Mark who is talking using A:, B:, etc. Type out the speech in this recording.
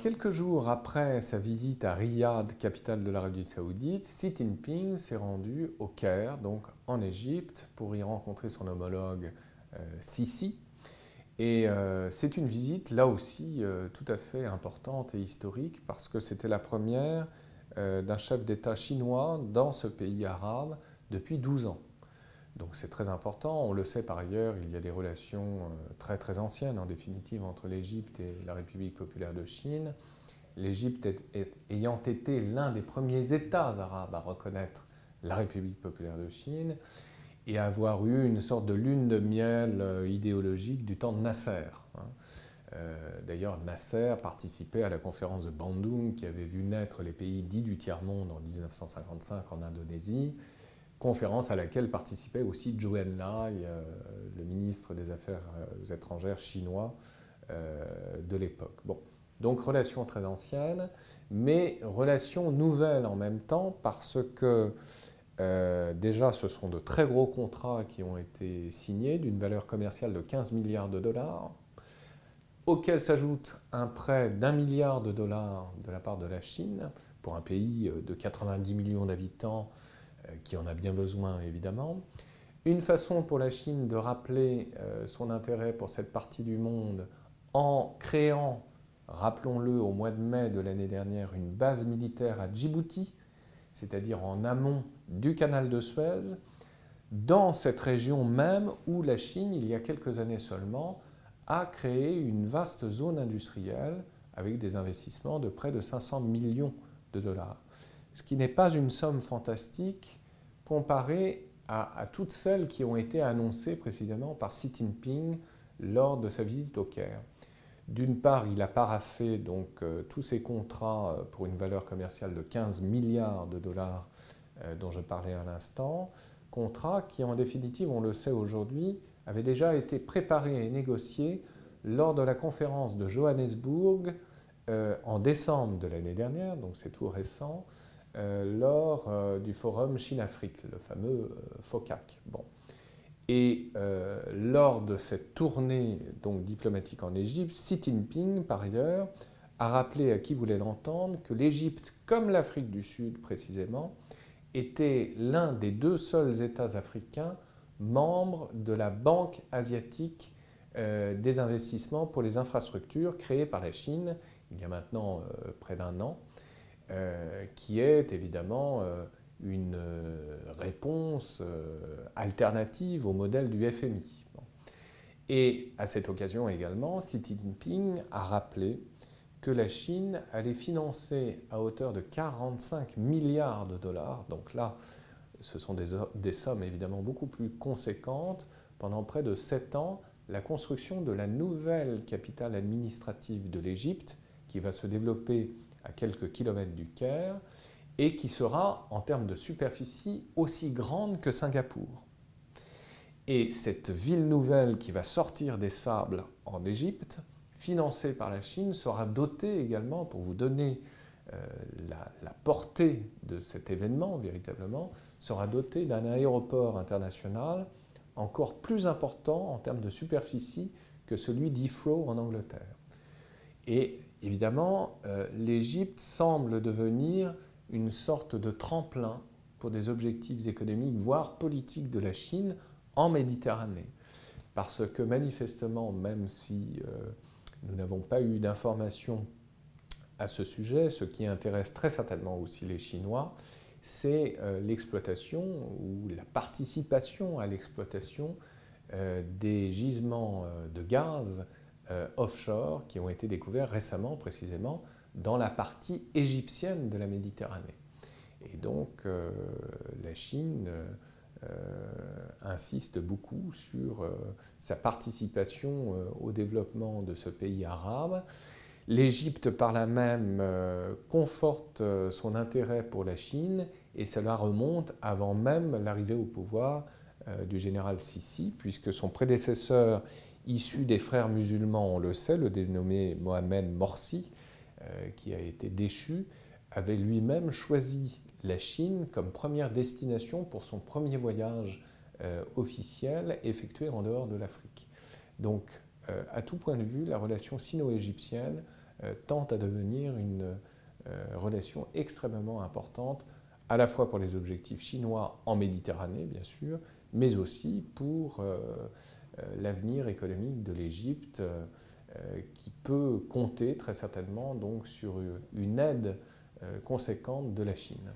A: Quelques jours après sa visite à Riyad, capitale de l'Arabie Saoudite, Xi Jinping s'est rendu au Caire, donc en Égypte, pour y rencontrer son homologue euh, Sisi. Et euh, c'est une visite, là aussi, euh, tout à fait importante et historique, parce que c'était la première d'un chef d'État chinois dans ce pays arabe depuis 12 ans. Donc c'est très important. On le sait par ailleurs, il y a des relations euh, très très anciennes en définitive entre l'Égypte et la République populaire de Chine. L'Égypte ayant été l'un des premiers États arabes à reconnaître la République populaire de Chine et avoir eu une sorte de lune de miel euh, idéologique du temps de Nasser. Hein. Euh, d'ailleurs, Nasser participait à la conférence de Bandung qui avait vu naître les pays dits du tiers-monde en 1955 en Indonésie conférence à laquelle participait aussi Zhou Enlai, euh, le ministre des Affaires euh, étrangères chinois euh, de l'époque. Bon. Donc relation très ancienne, mais relation nouvelle en même temps parce que déjà ce sont de très gros contrats qui ont été signés d'une valeur commerciale de 15 milliards de dollars, auquel s'ajoute un prêt d'un milliard de dollars de la part de la Chine pour un pays de 90 millions d'habitants qui en a bien besoin évidemment. Une façon pour la Chine de rappeler euh, son intérêt pour cette partie du monde en créant, rappelons-le, au mois de mai de l'année dernière, une base militaire à Djibouti, c'est-à-dire en amont du canal de Suez, dans cette région même où la Chine, il y a quelques années seulement, a créé une vaste zone industrielle avec des investissements de près de 500 millions de dollars ce qui n'est pas une somme fantastique comparée à, toutes celles qui ont été annoncées précisément par Xi Jinping lors de sa visite au Caire. D'une part, il a paraffé donc euh, tous ces contrats euh, pour une valeur commerciale de 15 milliards de dollars euh, dont je parlais à l'instant, contrats qui en définitive, on le sait aujourd'hui, avaient déjà été préparés et négociés lors de la conférence de Johannesburg en décembre de l'année dernière, donc c'est tout récent, lors euh, du forum Chine-Afrique, le fameux euh, FOCAC. Bon. Et lors de cette tournée donc, diplomatique en Égypte, Xi Jinping, par ailleurs, a rappelé à qui voulait l'entendre que l'Égypte, comme l'Afrique du Sud précisément, était l'un des deux seuls États africains membres de la Banque asiatique des investissements pour les infrastructures créée par la Chine il y a maintenant près d'un an euh, qui est évidemment euh, une euh, réponse alternative au modèle du FMI. Et à cette occasion également, Xi Jinping a rappelé que la Chine allait financer à hauteur de 45 milliards de dollars, donc là, ce sont des, des, sommes évidemment beaucoup plus conséquentes, pendant près de 7 ans, la construction de la nouvelle capitale administrative de l'Égypte, qui va se développer à quelques kilomètres du Caire, et qui sera, en termes de superficie, aussi grande que Singapour. Et cette ville nouvelle qui va sortir des sables en Égypte, financée par la Chine, sera dotée également, pour vous donner euh, la, la, portée de cet événement véritablement, sera dotée d'un aéroport international encore plus important en termes de superficie que celui d'Heathrow en Angleterre. Et Évidemment, euh, l'Égypte semble devenir une sorte de tremplin pour des objectifs économiques, voire politiques de la Chine en Méditerranée. Parce que manifestement, même si euh, nous n'avons pas eu d'informations à ce sujet, ce qui intéresse très certainement aussi les Chinois, c'est euh, l'exploitation ou la participation à l'exploitation des gisements de gaz euh, offshore qui ont été découverts récemment précisément dans la partie égyptienne de la Méditerranée. Et donc euh, la Chine euh, insiste beaucoup sur sa participation au développement de ce pays arabe. L'Égypte, par là même, conforte son intérêt pour la Chine et cela remonte avant même l'arrivée au pouvoir du général Sissi, puisque son prédécesseur issu des frères musulmans, on le sait, le dénommé Mohamed Morsi, euh, qui a été déchu, avait lui-même choisi la Chine comme première destination pour son premier voyage euh, officiel effectué en dehors de l'Afrique. Donc, euh, à tout point de vue, la relation sino-égyptienne tend à devenir une relation extrêmement importante, à la fois pour les objectifs chinois en Méditerranée, bien sûr, mais aussi pour l'avenir économique de l'Égypte, qui peut compter très certainement donc sur une aide conséquente de la Chine.